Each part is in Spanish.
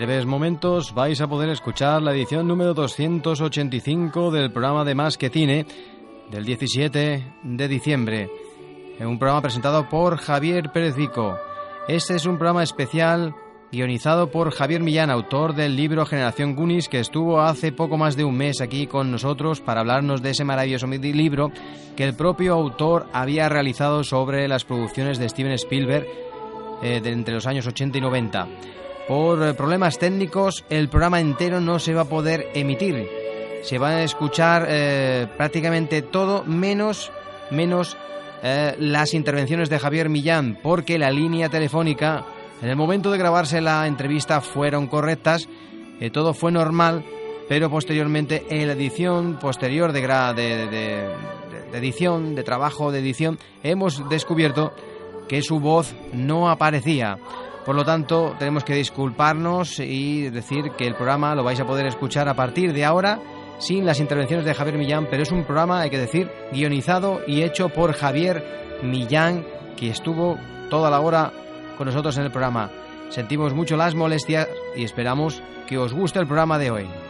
Breves momentos vais a poder escuchar la edición número 285 del programa de Más que Cine del 17 de diciembre. Un programa presentado por Javier Pérez. Este es un programa especial guionizado por Javier Millán, autor del libro Generación Gunis, que estuvo hace poco más de un mes aquí con nosotros para hablarnos de ese maravilloso libro que el propio autor había realizado sobre las producciones de Steven Spielberg eh, de entre los años 80 y 90. Por eh, problemas técnicos, el programa entero no se va a poder emitir. Se va a escuchar eh, prácticamente todo menos, menos las intervenciones de Javier Millán, porque la línea telefónica en el momento de grabarse la entrevista fueron correctas, eh, todo fue normal, pero posteriormente en la edición posterior de, de, edición, de trabajo de edición, hemos descubierto que su voz no aparecía. Por lo tanto, tenemos que disculparnos y decir que el programa lo vais a poder escuchar a partir de ahora sin las intervenciones de Javier Millán, pero es un programa, hay que decir, guionizado y hecho por Javier Millán, que estuvo toda la hora con nosotros en el programa. Sentimos mucho las molestias y esperamos que os guste el programa de hoy.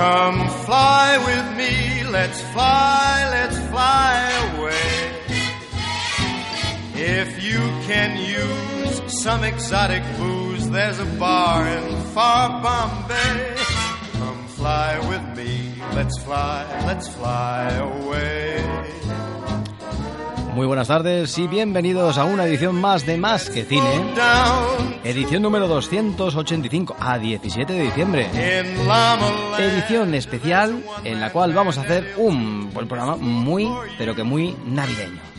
Come fly with me, let's fly, let's fly away. If you can use some exotic booze, there's a bar in far Bombay. Come fly with me, let's fly, let's fly away. Muy buenas tardes y bienvenidos a una edición más de Más que Cine, edición número 285 a 17 de diciembre. Edición especial en la cual vamos a hacer un buen programa muy, pero que muy navideño.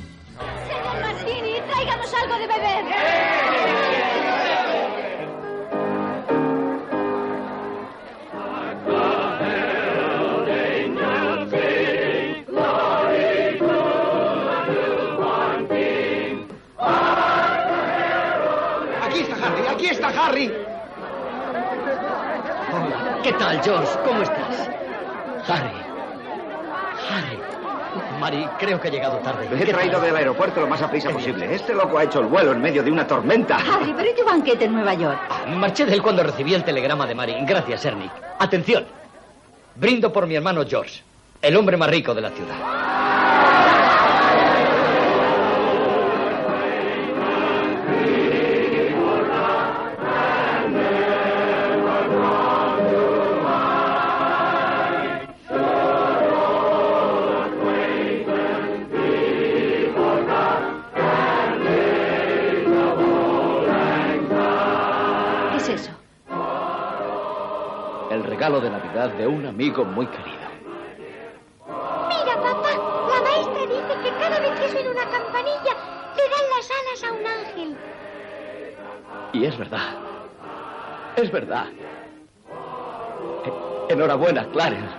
Harry. ¿Qué tal, George? ¿Cómo estás? Harry. Harry. Mari, creo que he llegado tarde. he traído del aeropuerto lo más a prisa posible. Este loco ha hecho el vuelo en medio de una tormenta. Harry, pero ¿y tu banquete en Nueva York? Ah, marché de él cuando recibí el telegrama de Mari. Gracias, Ernie. Atención. Brindo por mi hermano George, el hombre más rico de la ciudad. Regalo de Navidad de un amigo muy querido. Mira, papá, la maestra dice que cada vez que suena una campanilla le dan las alas a un ángel. Y es verdad. Es verdad. E- Enhorabuena, Clarence.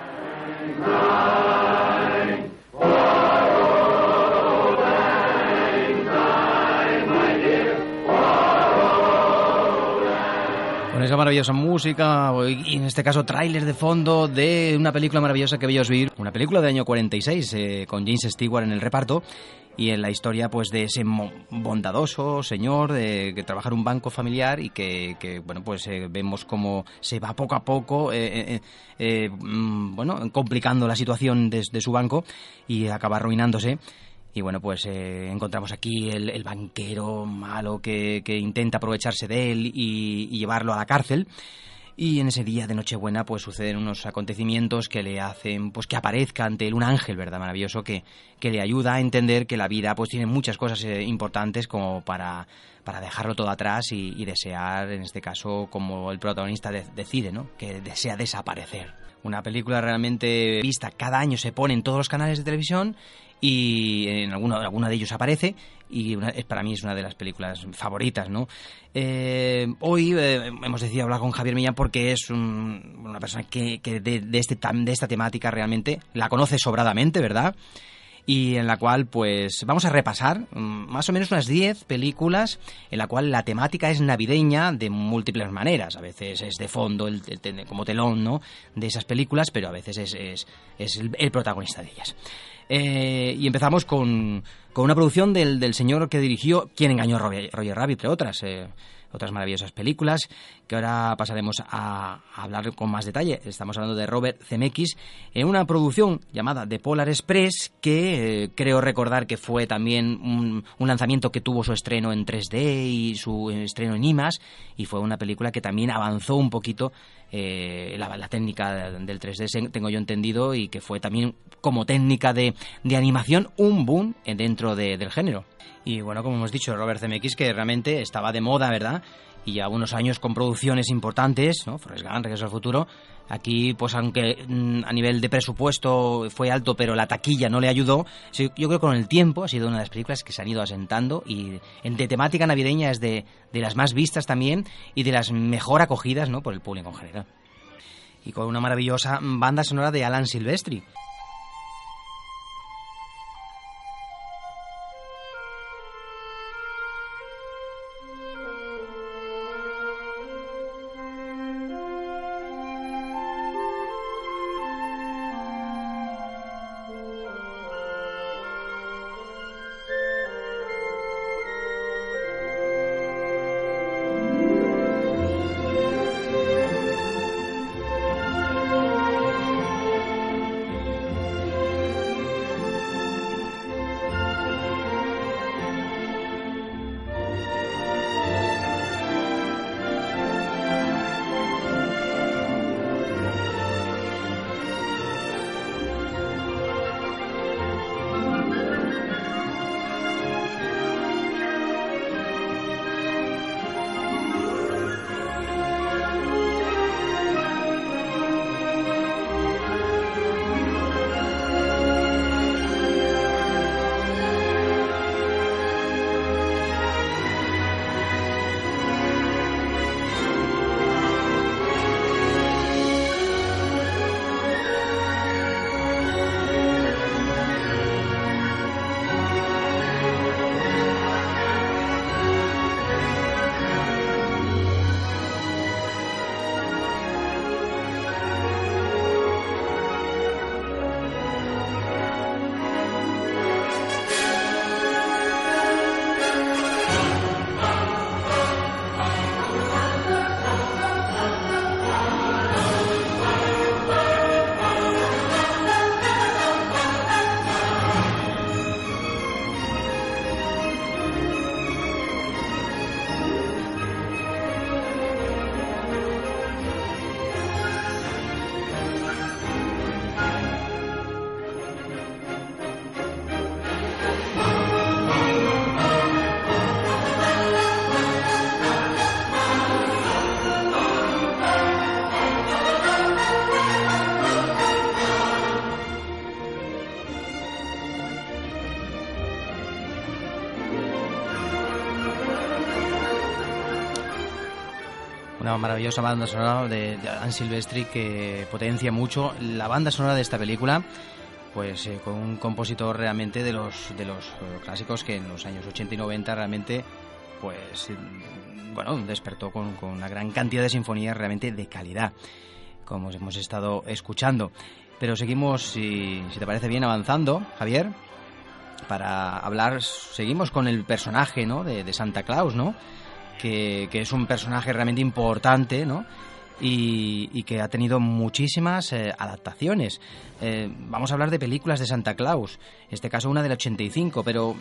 Con esa maravillosa música, y en este caso tráiler de fondo de una película maravillosa que veíos vivir, una película del año 46 eh, con James Stewart en el reparto y en la historia pues de ese bondadoso señor de, que trabaja en un banco familiar y que, bueno pues eh, vemos como se va poco a poco eh, eh, eh, mm, bueno complicando la situación de, de su banco y acaba arruinándose y bueno, pues eh, encontramos aquí el, banquero malo que, intenta aprovecharse de él y, y llevarlo a la cárcel. y en ese día de Nochebuena pues suceden unos acontecimientos que le hacen pues que aparezca ante él un ángel, ¿verdad? Maravilloso que, que le ayuda a entender que la vida pues tiene muchas cosas eh, importantes como para, para dejarlo todo atrás y, desear, en este caso, como el protagonista decide, ¿no? Que desea desaparecer. Una película realmente vista cada año se pone en todos los canales de televisión y en alguno, alguno de ellos aparece y para mí es una de las películas favoritas, ¿no? Eh, hoy eh, hemos decidido hablar con Javier Millán porque es una persona que, de, este, de esta temática realmente la conoce sobradamente, ¿verdad? y en la cual pues vamos a repasar mm, más o menos unas 10 películas en la cual la temática es navideña de múltiples maneras. A veces es de fondo, el, como telón, ¿no? De esas películas, pero a veces es, es, es el, protagonista de ellas. Eh, y empezamos con, con una producción del, del, señor que dirigió Quien engañó a Roger, Rabbit, entre otras. Eh, otras maravillosas películas que ahora pasaremos a, hablar con más detalle. Estamos hablando de Robert Zemeckis en una producción llamada The Polar Express que eh, creo recordar que fue también un, lanzamiento que tuvo su estreno en 3D y su estreno en IMAX y fue una película que también avanzó un poquito eh, la, técnica del 3D, tengo yo entendido, y que fue también como técnica de, de animación un boom dentro del género. Y bueno, como hemos dicho, Robert Zemeckis, que realmente estaba de moda, ¿verdad? Y ya unos años con producciones importantes, ¿no? Forrest Gump, Regreso al Futuro. Aquí, pues aunque mm, a nivel de presupuesto fue alto, pero la taquilla no le ayudó, yo creo que con el tiempo ha sido una de las películas que se han ido asentando y de temática navideña es de, de las más vistas también y de las mejor acogidas, ¿no? Por el público en general. Y con una maravillosa banda sonora de Alan Silvestri. Maravillosa banda sonora de, Anne Silvestri que potencia mucho la banda sonora de esta película pues eh, con un compositor realmente de los de los eh, clásicos que en los años 80 y 90 realmente pues mm, bueno despertó con, una gran cantidad de sinfonías realmente de calidad como hemos estado escuchando pero seguimos si, te parece bien avanzando Javier para hablar seguimos con el personaje ¿no? de, de Santa Claus no que, es un personaje realmente importante, ¿no? Y, que ha tenido muchísimas eh, adaptaciones. Eh, vamos a hablar de películas de Santa Claus, en este caso una del 85, pero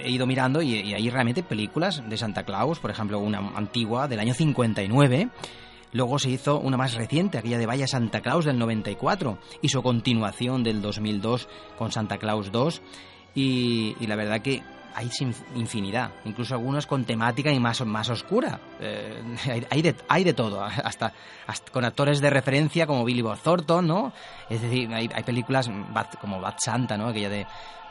he ido mirando y, hay realmente películas de Santa Claus, por ejemplo una antigua del año 59, Luego se hizo una más reciente, aquella de Vaya Santa Claus del 94, y su continuación del 2002 con Santa Claus 2. Y, y la verdad que hay infinidad, incluso algunas con temática y más, más oscura. Eh, hay, de, hay de todo, hasta, con actores de referencia como Billy Bob Thornton, ¿no? Es decir, hay, películas como Bad Santa, ¿no? Aquella de,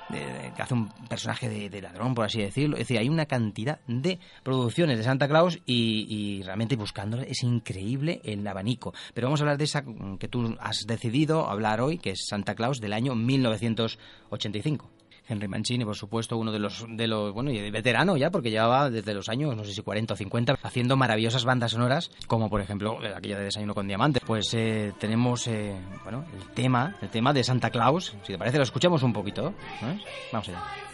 que hace un personaje de, ladrón, por así decirlo. Es decir, hay una cantidad de producciones de Santa Claus y, y realmente buscándolo es increíble el abanico. Pero vamos a hablar de esa que tú has decidido hablar hoy, que es Santa Claus del año 1985. Henry Mancini, por supuesto, uno de los, de los, bueno, y veterano ya, porque llevaba desde los años, no sé si 40 o 50, haciendo maravillosas bandas sonoras, como por ejemplo eh, aquella de Desayuno con Diamantes. Pues eh, tenemos, eh, bueno, el tema, el tema de Santa Claus. Si te parece, lo escuchamos un poquito. ¿eh? Vamos allá.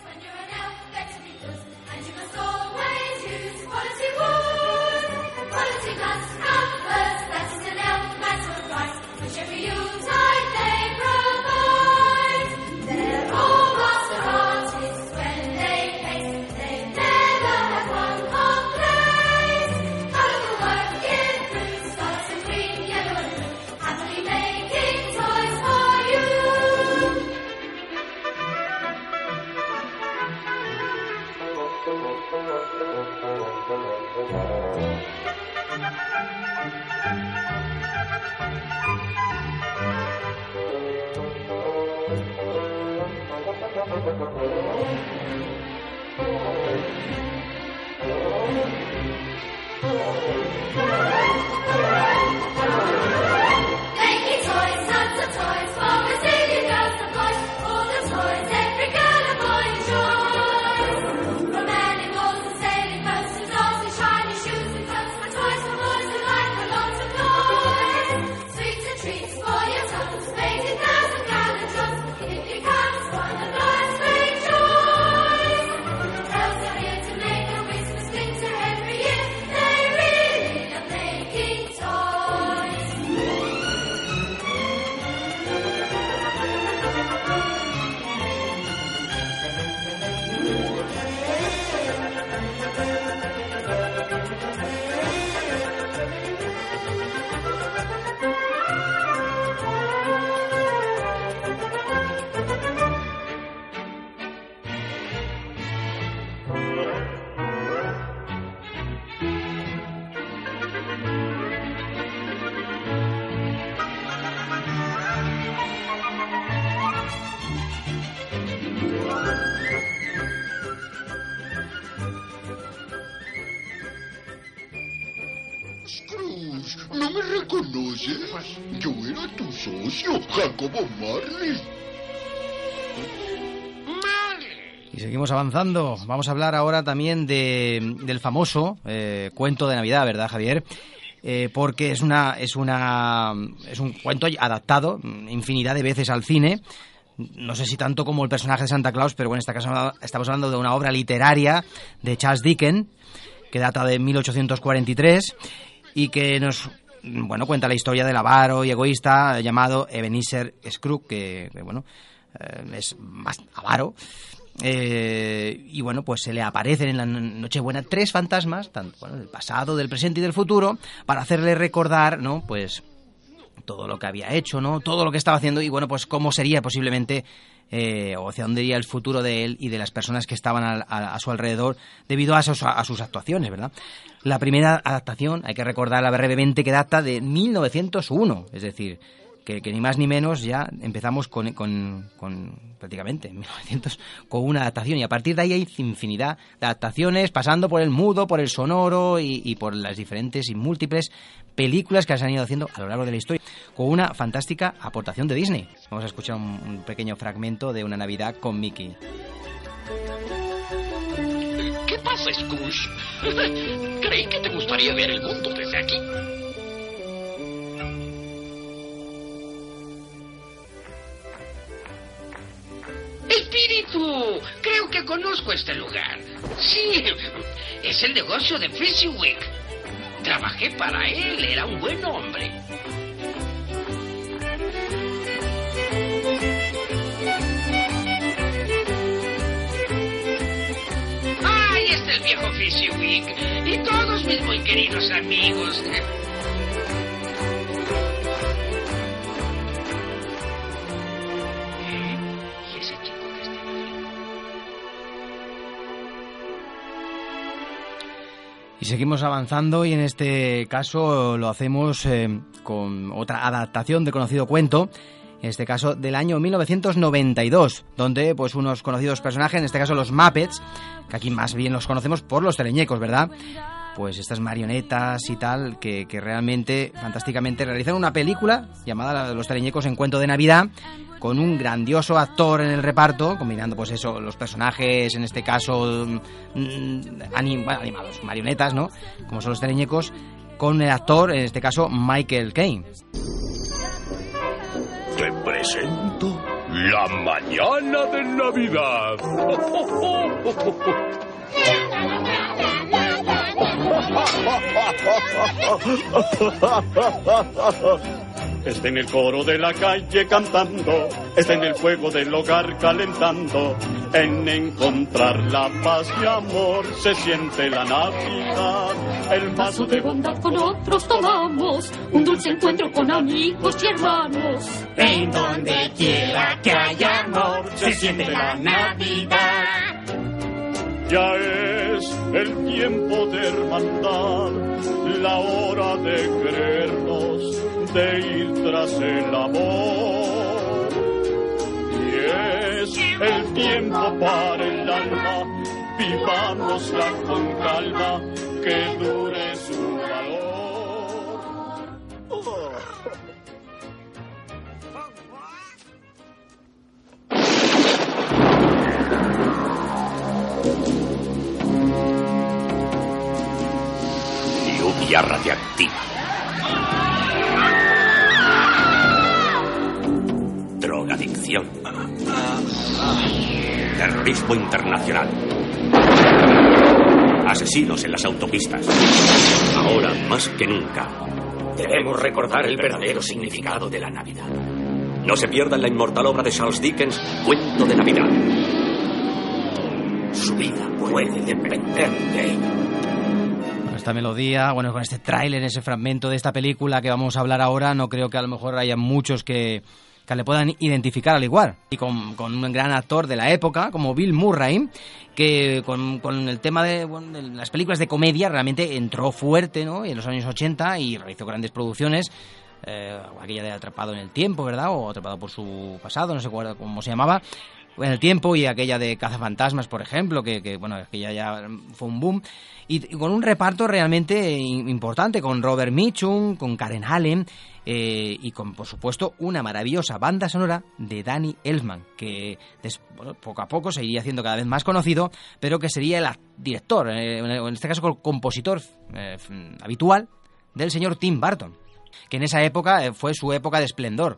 Y seguimos avanzando. Vamos a hablar ahora también de, del famoso eh, cuento de Navidad, ¿verdad, Javier? Eh, porque es una es una es un cuento adaptado infinidad de veces al cine. No sé si tanto como el personaje de Santa Claus, pero en este caso estamos hablando de una obra literaria de Charles Dickens que data de 1843 y que nos bueno cuenta la historia del avaro y egoísta llamado Ebenezer Scrooge, que, bueno eh, es más avaro eh, y bueno, pues se le aparecen en la Nochebuena tres fantasmas, tanto bueno, del pasado, del presente y del futuro, para hacerle recordar, ¿no? Pues todo lo que había hecho, ¿no? Todo lo que estaba haciendo y bueno, pues cómo sería posiblemente eh, o hacia dónde iría el futuro de él y de las personas que estaban a, a, su alrededor debido a sus, a sus, actuaciones, ¿verdad? La primera adaptación, hay que recordarla brevemente, que data de 1901, es decir, que, ni más ni menos ya empezamos con, con, con prácticamente en 1900 con una adaptación y a partir de ahí hay infinidad de adaptaciones pasando por el mudo, por el sonoro y, y por las diferentes y múltiples películas que se han ido haciendo a lo largo de la historia con una fantástica aportación de Disney. Vamos a escuchar un, un pequeño fragmento de una Navidad con Mickey. ¿Qué pasa, Scrooge? Creí que te gustaría ver el mundo desde aquí. Espíritu, creo que conozco este lugar. Sí, es el negocio de Fezziwig. Trabajé para él, era un buen hombre. Ahí está el viejo Fezziwig y todos mis muy queridos amigos. Y seguimos avanzando y en este caso lo hacemos eh, con otra adaptación de conocido cuento, en este caso del año 1992, donde pues unos conocidos personajes, en este caso los Muppets, que aquí más bien los conocemos por los teleñecos, ¿verdad? Pues estas marionetas y tal, que, que realmente, fantásticamente, realizan una película llamada Los teleñecos en cuento de Navidad, con un grandioso actor en el reparto, combinando pues eso, los personajes, en este caso mm, animados, marionetas, ¿no? Como son los teleñecos, con el actor, en este caso Michael Caine. Te presento la mañana de Navidad. Está en el coro de la calle cantando, está en el fuego del hogar calentando. En encontrar la paz y amor se siente la Navidad. El vaso de bondad con otros tomamos, un dulce encuentro con amigos y hermanos. En donde quiera que haya amor se siente la Navidad. Ya es el tiempo de hermandad, la hora de creernos, de ir tras el amor. Y es el tiempo para el alma, vivámosla con calma, que dure Lluvia radiactiva. Drogadicción. Terrorismo internacional. Asesinos en las autopistas. Ahora, más que nunca, debemos recordar el verdadero significado de la Navidad. No se pierdan la inmortal obra de Charles Dickens, Cuento de Navidad. Su vida puede depender de ello. Esta melodía, bueno, con este tráiler, ese fragmento de esta película que vamos a hablar ahora, no creo que a lo mejor haya muchos que, que le puedan identificar al igual. Y con, con un gran actor de la época, como Bill Murray, que con, con el tema de, bueno, de las películas de comedia realmente entró fuerte ¿no? en los años 80 y realizó grandes producciones. eh, aquella de Atrapado en el Tiempo, ¿verdad? O Atrapado por su pasado, no sé cómo se llamaba en el tiempo y aquella de Cazafantasmas, por ejemplo, que, que, bueno, aquella ya fue un boom. Y, con un reparto realmente importante, con Robert Mitchum, con Karen Allen eh, y con, por supuesto, una maravillosa banda sonora de Danny Elfman, que poco a poco se iría haciendo cada vez más conocido, pero que sería el director, eh, en este caso el compositor eh, habitual del señor Tim Burton, que en esa época eh, fue su época de esplendor.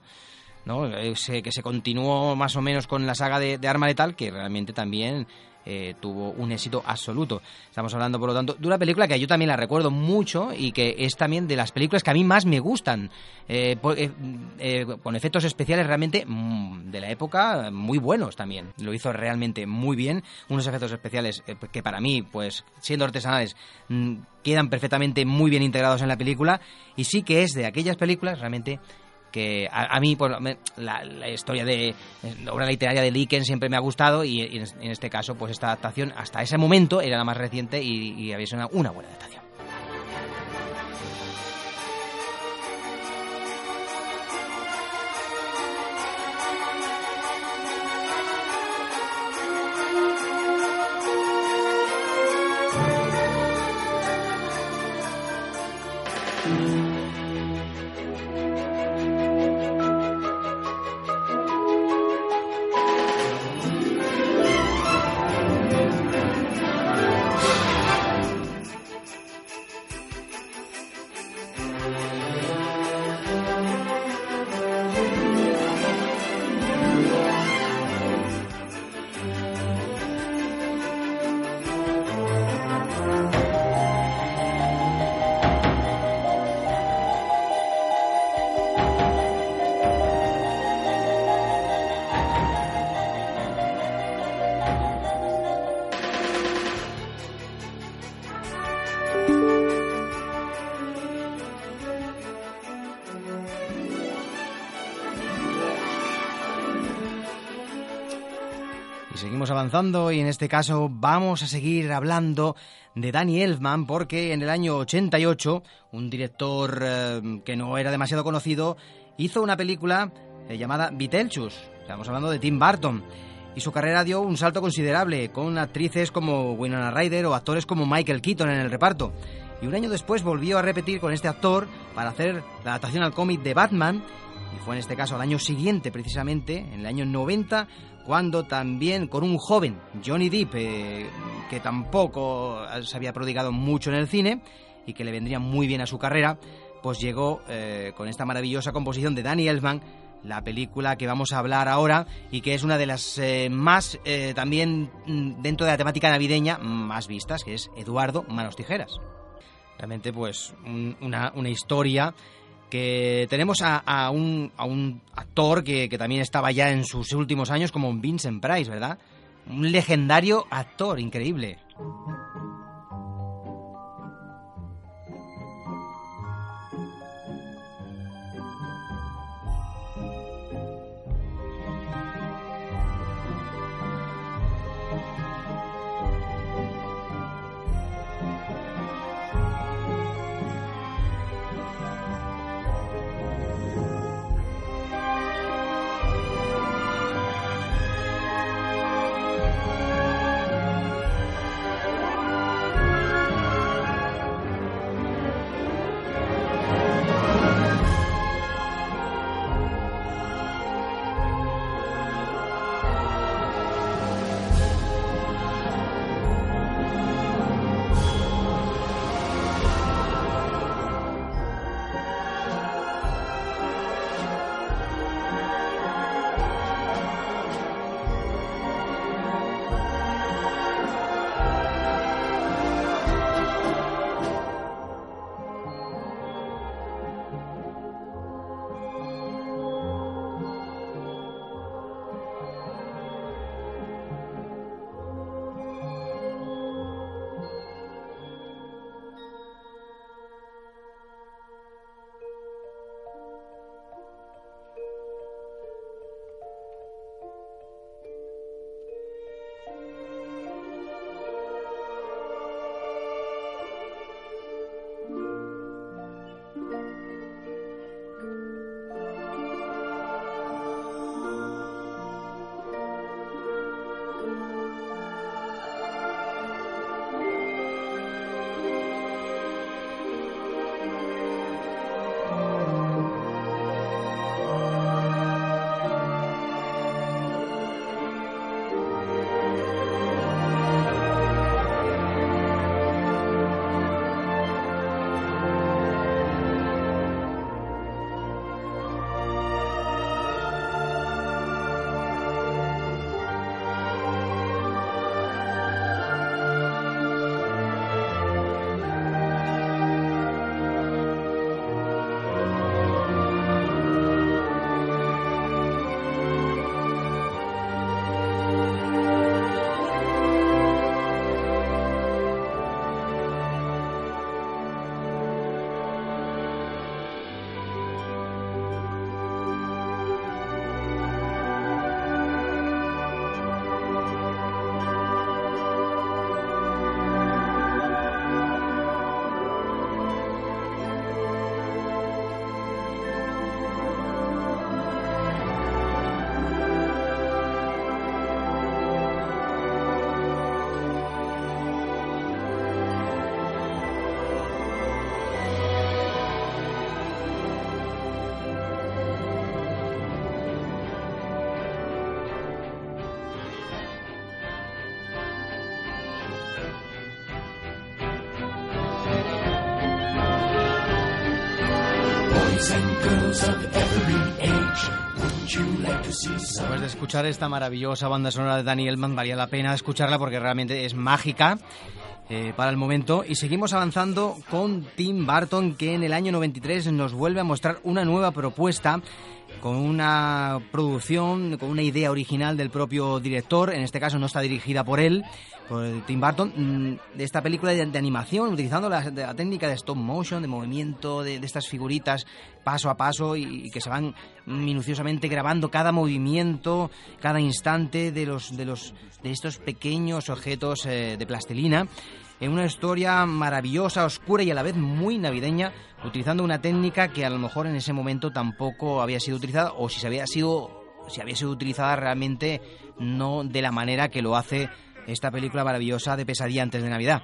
¿No? Ese- que se continuó más o menos con la saga de, de Arma Letal, que realmente también eh, tuvo un éxito absoluto. Estamos hablando, por lo tanto, de una película que yo también la recuerdo mucho y que es también de las películas que a mí más me gustan, eh, eh, eh, con efectos especiales realmente mm, de la época muy buenos también. Lo hizo realmente muy bien, unos efectos especiales eh, que para mí, pues siendo artesanales, mm, quedan perfectamente muy bien integrados en la película y sí que es de aquellas películas realmente que a, mí me- la, historia de la obra literaria de Dickens siempre me ha gustado y, en, es- en este caso pues esta adaptación hasta ese momento era la más reciente y, había sido una buena adaptación. Y en este caso vamos a seguir hablando de Danny Elfman porque en el año 88 un director eh, que no era demasiado conocido hizo una película eh, llamada Beetlejuice. Estamos hablando de Tim Burton. Y su carrera dio un salto considerable con actrices como Winona Ryder o actores como Michael Keaton en el reparto. Y un año después volvió a repetir con este actor para hacer la adaptación al cómic de Batman y fue en este caso al año siguiente, precisamente, en el año 90, cuando también con un joven, Johnny Depp, eh, que tampoco se había prodigado mucho en el cine y que le vendría muy bien a su carrera, pues llegó eh, con esta maravillosa composición de Danny Elfman, la película que vamos a hablar ahora y que es una de las eh, más también mm, dentro de la temática navideña más vistas, que es Eduardo Manos Tijeras. Realmente pues una, una historia que tenemos a, un, a un, actor que, que, también estaba ya en sus últimos años como Vincent Price, ¿verdad? Un legendario actor, increíble. Después de escuchar esta maravillosa banda sonora de Daniel Elman, valía la pena escucharla porque realmente es mágica eh, para el momento. Y seguimos avanzando con Tim Burton, que en el año 93 nos vuelve a mostrar una nueva propuesta con una producción, con una idea original del propio director, en este caso no está dirigida por él, por Tim Burton, mm, de esta película de, animación, utilizando la, técnica de stop motion, de movimiento, de, estas figuritas paso a paso y, y que se van minuciosamente grabando cada movimiento, cada instante de los de los de estos pequeños objetos eh, de plastilina en una historia maravillosa, oscura y a la vez muy navideña, utilizando una técnica que a lo mejor en ese momento tampoco había sido utilizada o si se había sido si había sido utilizada realmente no de la manera que lo hace esta película maravillosa de Pesadilla antes de Navidad.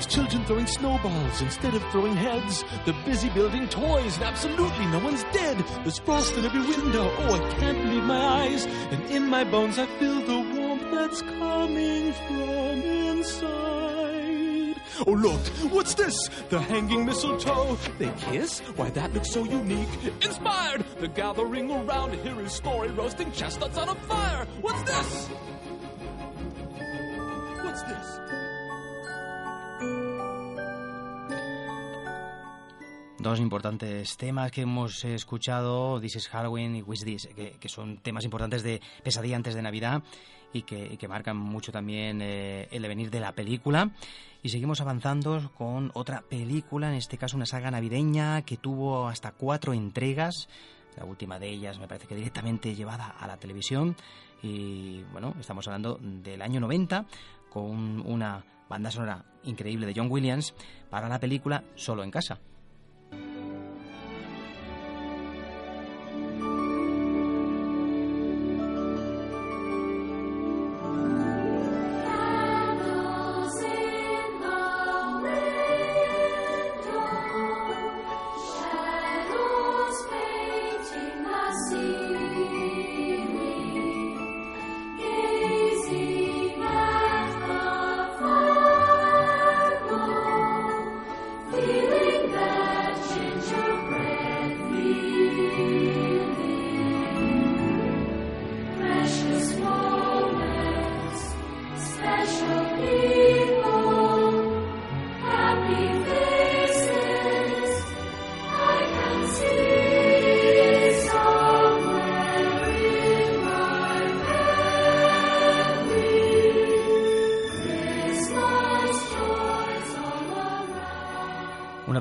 There's children throwing snowballs instead of throwing heads. They're busy building toys and absolutely no one's dead. There's frost in every window. Oh, I can't believe my eyes. And in my bones I feel the warmth that's coming from inside. Oh, look, what's this? The hanging mistletoe. They kiss? Why, that looks so unique. Inspired! The gathering around to hear his story, roasting chestnuts on a fire. What's this? What's this? Dos importantes temas que hemos escuchado, This is Halloween y Wish This, que, que son temas importantes de Pesadilla antes de Navidad y que, y que marcan mucho también eh, el devenir de la película. Y seguimos avanzando con otra película, en este caso una saga navideña que tuvo hasta cuatro entregas. La última de ellas me parece que directamente llevada a la televisión. Y bueno, estamos hablando del año 90 con una banda sonora increíble de John Williams para la película Solo en casa.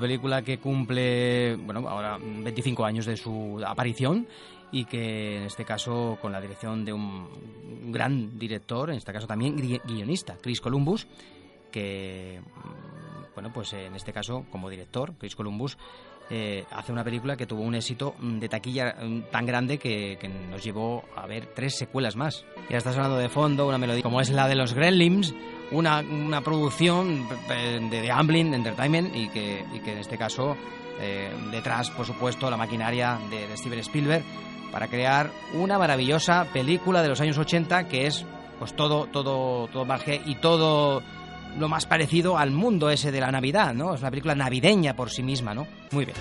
Película que cumple, bueno, ahora 25 años de su aparición y que en este caso con la dirección de un gran director, en este caso también gui- guionista, Chris Columbus, que, mm, bueno, pues en este caso como director, Chris Columbus, eh, hace una película que tuvo un éxito mm, de taquilla mm, tan grande que, que nos llevó a ver tres secuelas más. Ya está sonando de fondo una melodía como es la de los Gremlins, una, una producción eh, de, de Amblin Entertainment y que, y que en este caso eh, detrás, por supuesto, la maquinaria de, Steven Spielberg para crear una maravillosa película de los años 80 que es pues todo todo todo marge y todo lo más parecido al mundo ese de la Navidad, ¿no? Es una película navideña por sí misma, ¿no? Muy bien.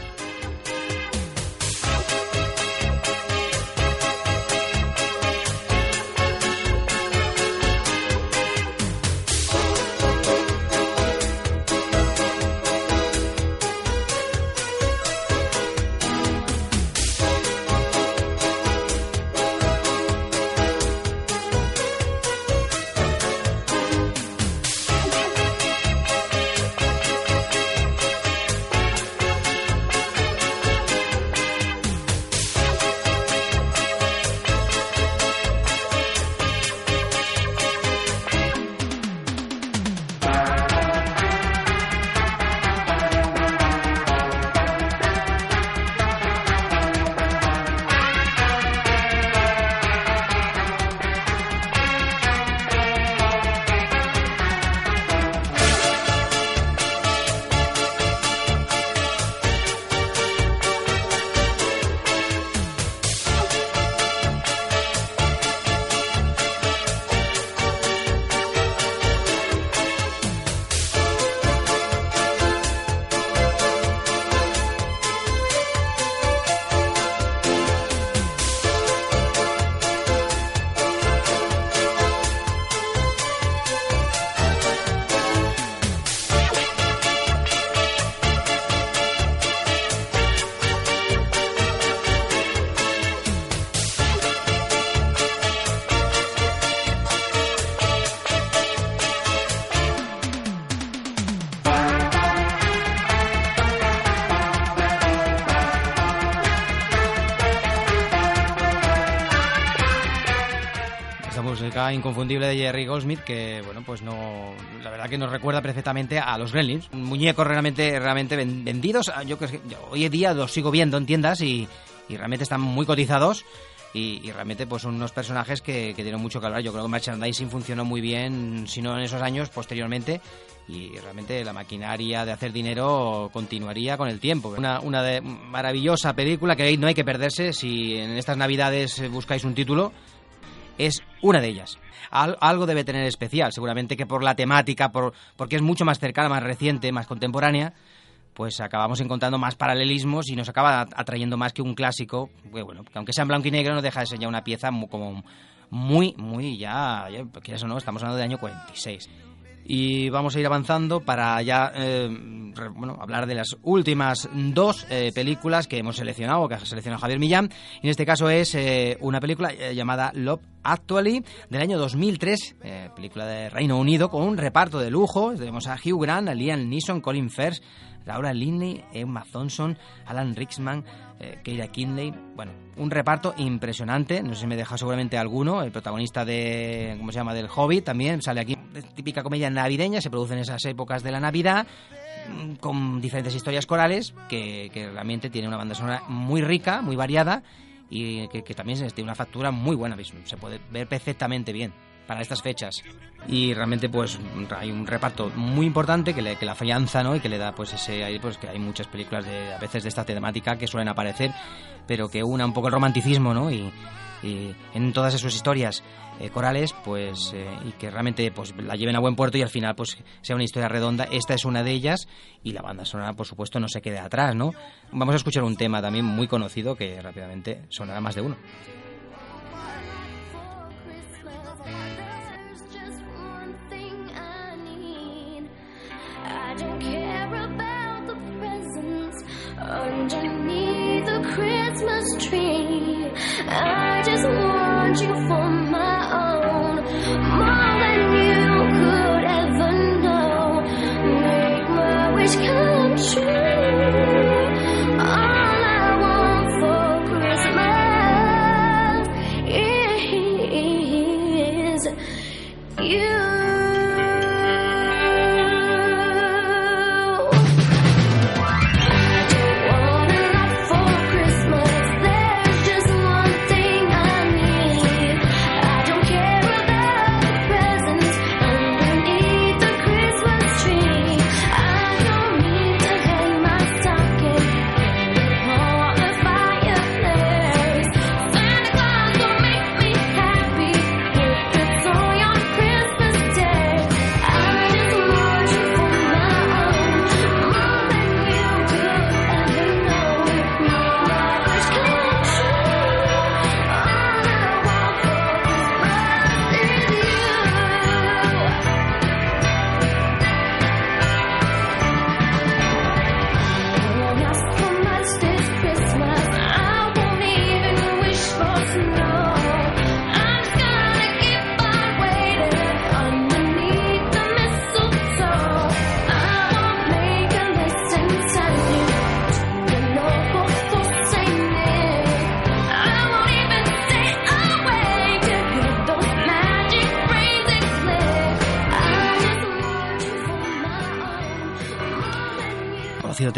Inconfundible de Jerry Goldsmith que, bueno, pues no, la verdad que nos recuerda perfectamente a los Gremlins, muñecos realmente, realmente ven- vendidos. Ah, Yo que hoy en día los sigo viendo en tiendas y, realmente están muy cotizados. Y, realmente pues son unos personajes que, que dieron mucho que. Yo creo que merchandising funcionó muy bien, si no en esos años, posteriormente. Y realmente la maquinaria de hacer dinero continuaría con el tiempo. Una, una de- maravillosa película que no hay que perderse si en estas navidades buscáis un título es una de ellas. Al- algo debe tener especial, seguramente que por la temática, por, porque es mucho más cercana, más reciente, más contemporánea, pues acabamos encontrando más paralelismos y nos acaba atrayendo más que un clásico, bueno, que aunque sea en blanco y negro no deja de ser ya una pieza mu- como muy, muy ya, ya quieras o no, estamos hablando del año 46. Y vamos a ir avanzando para ya eh, bueno, hablar de las últimas dos eh, películas que hemos seleccionado, que ha seleccionado Javier Millán. Y en este caso es eh, una película eh, llamada Love Actually del año 2003, eh, película de Reino Unido con un reparto de lujo. Tenemos a Hugh Grant, a Liam Neeson, Colin Firth, Laura Linney, Emma Thompson, Alan Rickman, eh, Keira Kinley. Bueno, un reparto impresionante. No sé si me deja seguramente alguno. El protagonista de, ¿cómo se llama? Del Hobbit también sale aquí. Típica comedia navideña, se produce en esas épocas de la Navidad mm, con diferentes historias corales que, realmente tiene una banda sonora muy rica, muy variada y que, que también tiene una factura muy buena. Se puede ver perfectamente bien para estas fechas. Y realmente pues hay un reparto muy importante que, le, que la afianza ¿no? y que le da pues ese aire, pues que hay muchas películas de, a veces de esta temática que suelen aparecer, pero que una un poco el romanticismo ¿no? y, y en todas esas historias eh, corales pues eh, y que realmente pues la lleven a buen puerto y al final pues sea una historia redonda esta es una de ellas y la banda sonora por supuesto no se quede atrás no vamos a escuchar un tema también muy conocido que rápidamente sonará más de uno don't care about the presents underneath the Christmas tree. I just want you for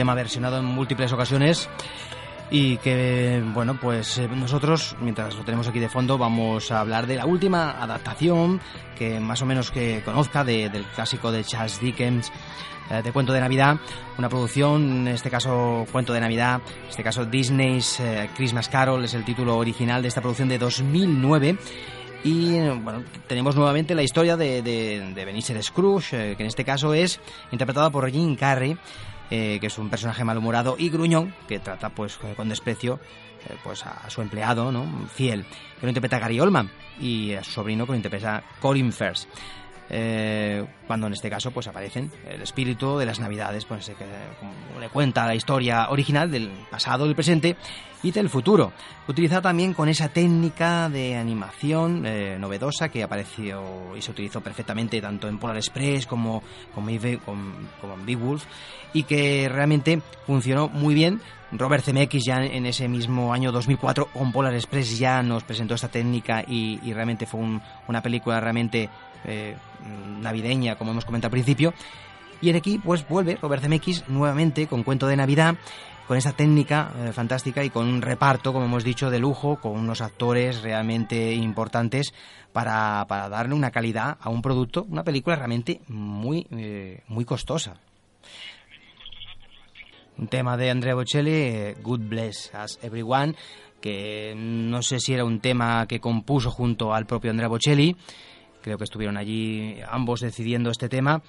tema versionado en múltiples ocasiones y que, bueno, pues eh, nosotros, mientras lo tenemos aquí de fondo, vamos a hablar de la última adaptación que más o menos que conozca de- del clásico de Charles Dickens, eh, de Cuento de Navidad, una producción, en este caso Cuento de Navidad, en este caso Disney's eh, Christmas Carol es el título original de esta producción de 2009. Y bueno, tenemos nuevamente la historia de, de, de Ebenezer Scrooge, que en este caso es interpretada por Jim Carrey, eh, que es un personaje malhumorado y gruñón, que trata pues eh, con desprecio eh, pues a su empleado, ¿no? Fiel, que lo interpreta Gary Oldman, y a su sobrino que lo interpreta Colin Firth. Eh, cuando en este caso pues aparecen el espíritu de las navidades, pues que le cuenta la historia original del pasado, del presente y del futuro. Utilizado también con esa técnica de animación eh, novedosa que apareció y se utilizó perfectamente tanto en Polar Express como, como, en Beowulf y que realmente funcionó muy bien Robert Zemeckis ya en ese mismo año 2004 con Polar Express ya nos presentó esta técnica y, realmente fue una película realmente eh, navideña, como hemos comentado al principio. Y aquí pues vuelve Robert Zemeckis nuevamente con cuento de Navidad, con esta técnica eh, fantástica y con un reparto, como hemos dicho, de lujo, con unos actores realmente importantes para, darle una calidad a un producto, una película realmente muy, eh, muy costosa un tema de Andrea Bocelli, Good Bless As Everyone, que no sé si era un tema que compuso junto al propio Andrea Bocelli, creo que estuvieron allí ambos decidiendo este tema,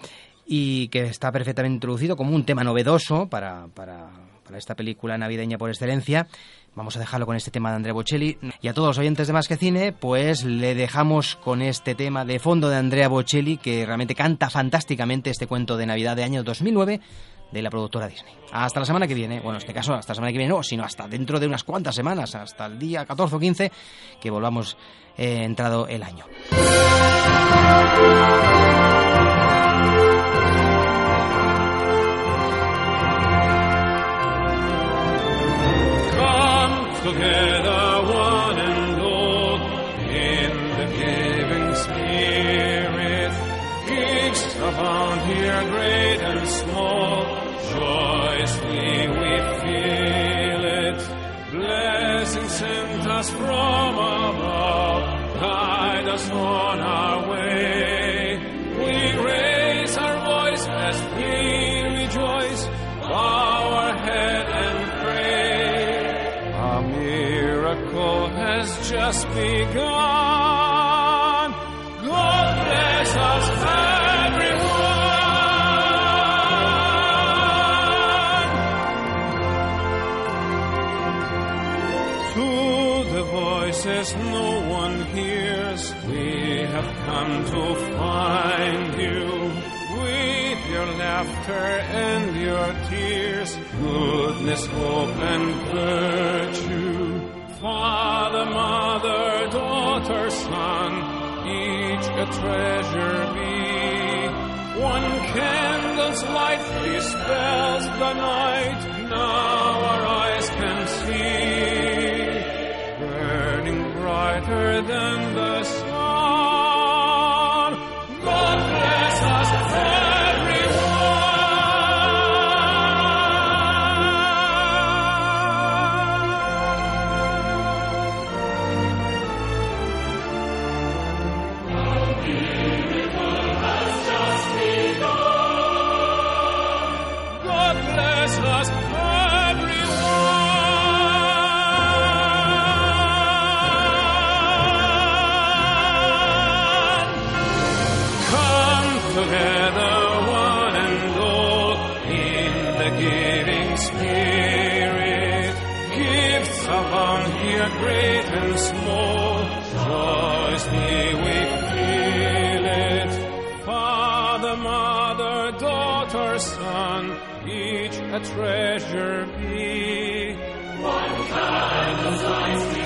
y que está perfectamente introducido como un tema novedoso para, para, esta película navideña por excelencia. Vamos a dejarlo con este tema de Andrea Bocelli. Y a todos los oyentes de Más que Cine, pues le dejamos con este tema de fondo de Andrea Bocelli, que realmente canta fantásticamente este cuento de Navidad de año 2009 de la productora Disney. Hasta la semana que viene, bueno, en este caso hasta la semana que viene no, sino hasta dentro de unas cuantas semanas, hasta el día 14 o 15, que volvamos eh, entrado el año. Us from above, guide us on our way. We raise our voice as we rejoice, bow our head and pray. A miracle has just begun. Come to find you with your laughter and your tears, goodness, hope, and virtue. Father, mother, daughter, son, each a treasure be. One candle's light dispels the night. Now our eyes can see Burning brighter than the sun. A treasure be. One kind of